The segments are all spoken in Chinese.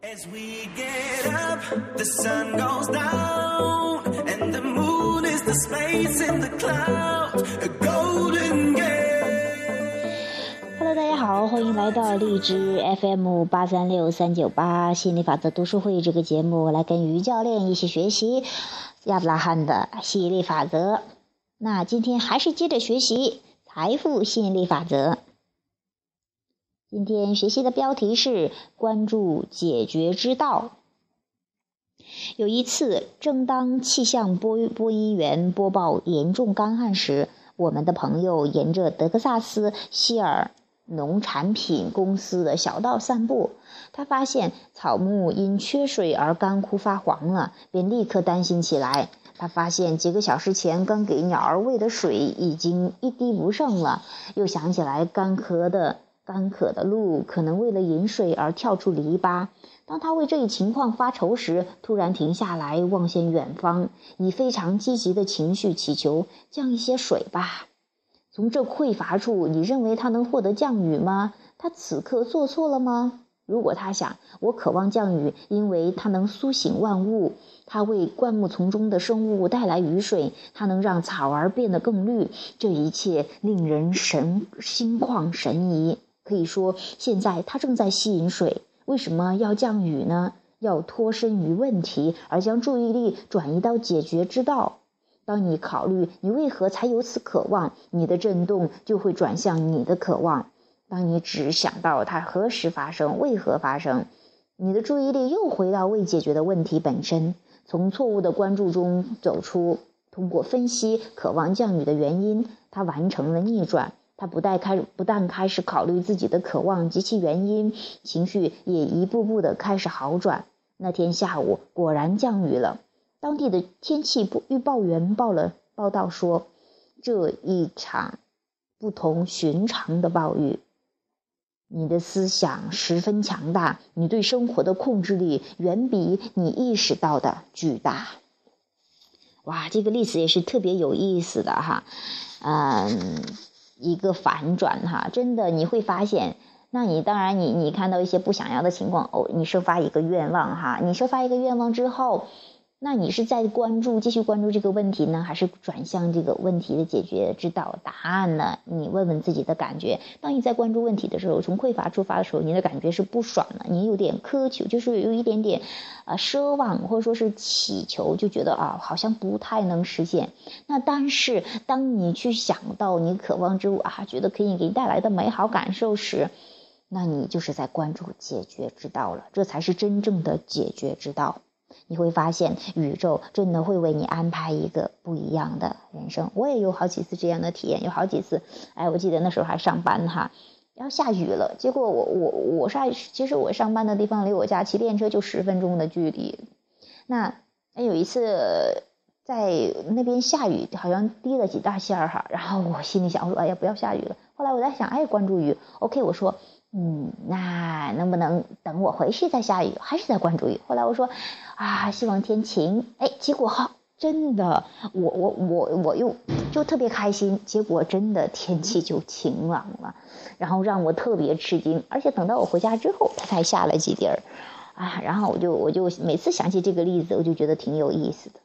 As we get up, the sun goes down, and the moon is the space in the clouds, a golden gate. Hello，大家好，欢迎来到荔枝 FM 八三六三九八心理法则读书会这个节目，来跟于教练一起学习亚伯拉罕的吸引力法则。那今天还是接着学习财富吸引力法则。今天学习的标题是关注解决之道。有一次，正当气象播播音员播报严重干旱时，我们的朋友沿着德克萨斯希尔农产品公司的小道散步。他发现草木因缺水而干枯发黄了，便立刻担心起来。他发现几个小时前刚给鸟儿喂的水已经一滴不剩了，又想起来干涸的。干渴的鹿可能为了饮水而跳出篱笆。当他为这一情况发愁时，突然停下来，望向远方，以非常积极的情绪祈求降一些水吧。从这匮乏处，你认为他能获得降雨吗？他此刻做错了吗？如果他想，我渴望降雨，因为它能苏醒万物，它为灌木丛中的生物带来雨水，它能让草儿变得更绿。这一切令人神心旷神怡。可以说，现在它正在吸引水。为什么要降雨呢？要脱身于问题，而将注意力转移到解决之道。当你考虑你为何才有此渴望，你的震动就会转向你的渴望。当你只想到它何时发生、为何发生，你的注意力又回到未解决的问题本身。从错误的关注中走出，通过分析渴望降雨的原因，它完成了逆转。他不但开不但开始考虑自己的渴望及其原因，情绪也一步步的开始好转。那天下午果然降雨了。当地的天气预报员报了报道说，这一场不同寻常的暴雨。你的思想十分强大，你对生活的控制力远比你意识到的巨大。哇，这个例子也是特别有意思的哈，嗯。一个反转哈，真的你会发现，那你当然你你看到一些不想要的情况哦，你设发一个愿望哈，你设发一个愿望之后。那你是在关注继续关注这个问题呢，还是转向这个问题的解决之道答案呢？你问问自己的感觉。当你在关注问题的时候，从匮乏出发的时候，你的感觉是不爽的，你有点苛求，就是有一点点啊奢望或者说是祈求，就觉得啊好像不太能实现。那但是当你去想到你渴望之物啊，觉得可以给你带来的美好感受时，那你就是在关注解决之道了，这才是真正的解决之道。你会发现，宇宙真的会为你安排一个不一样的人生。我也有好几次这样的体验，有好几次，哎，我记得那时候还上班哈，要下雨了，结果我我我上，其实我上班的地方离我家骑电车就十分钟的距离。那有一次在那边下雨，好像滴了几大线儿哈，然后我心里想，我说哎呀不要下雨了。后来我在想，哎，关注雨，OK，我说。嗯，那能不能等我回去再下雨？还是在关注雨？后来我说，啊，希望天晴。哎，结果哈，真的，我我我我又就特别开心。结果真的天气就晴朗了，然后让我特别吃惊。而且等到我回家之后，它才下了几滴儿，啊，然后我就我就每次想起这个例子，我就觉得挺有意思的。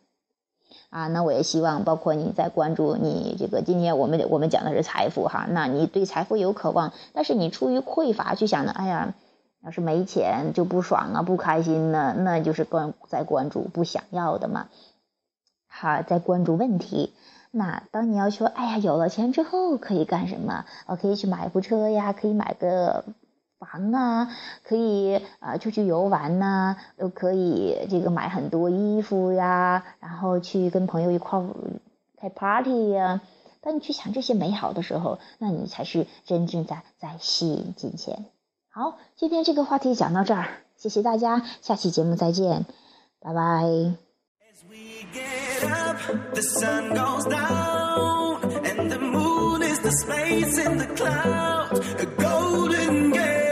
啊，那我也希望，包括你在关注你这个今天我们我们讲的是财富哈，那你对财富有渴望，但是你出于匮乏去想呢，哎呀，要是没钱就不爽啊，不开心呢，那就是关在关注不想要的嘛。好，在关注问题。那当你要说，哎呀，有了钱之后可以干什么？我可以去买部车呀，可以买个。房啊，可以啊，出去游玩呐，又可以这个买很多衣服呀，然后去跟朋友一块开 party 呀。当你去想这些美好的时候，那你才是真正在在吸引金钱。好，今天这个话题讲到这儿，谢谢大家，下期节目再见，拜拜。As we get up, the sun goes down, and the moon is the space in the clouds, a golden gate.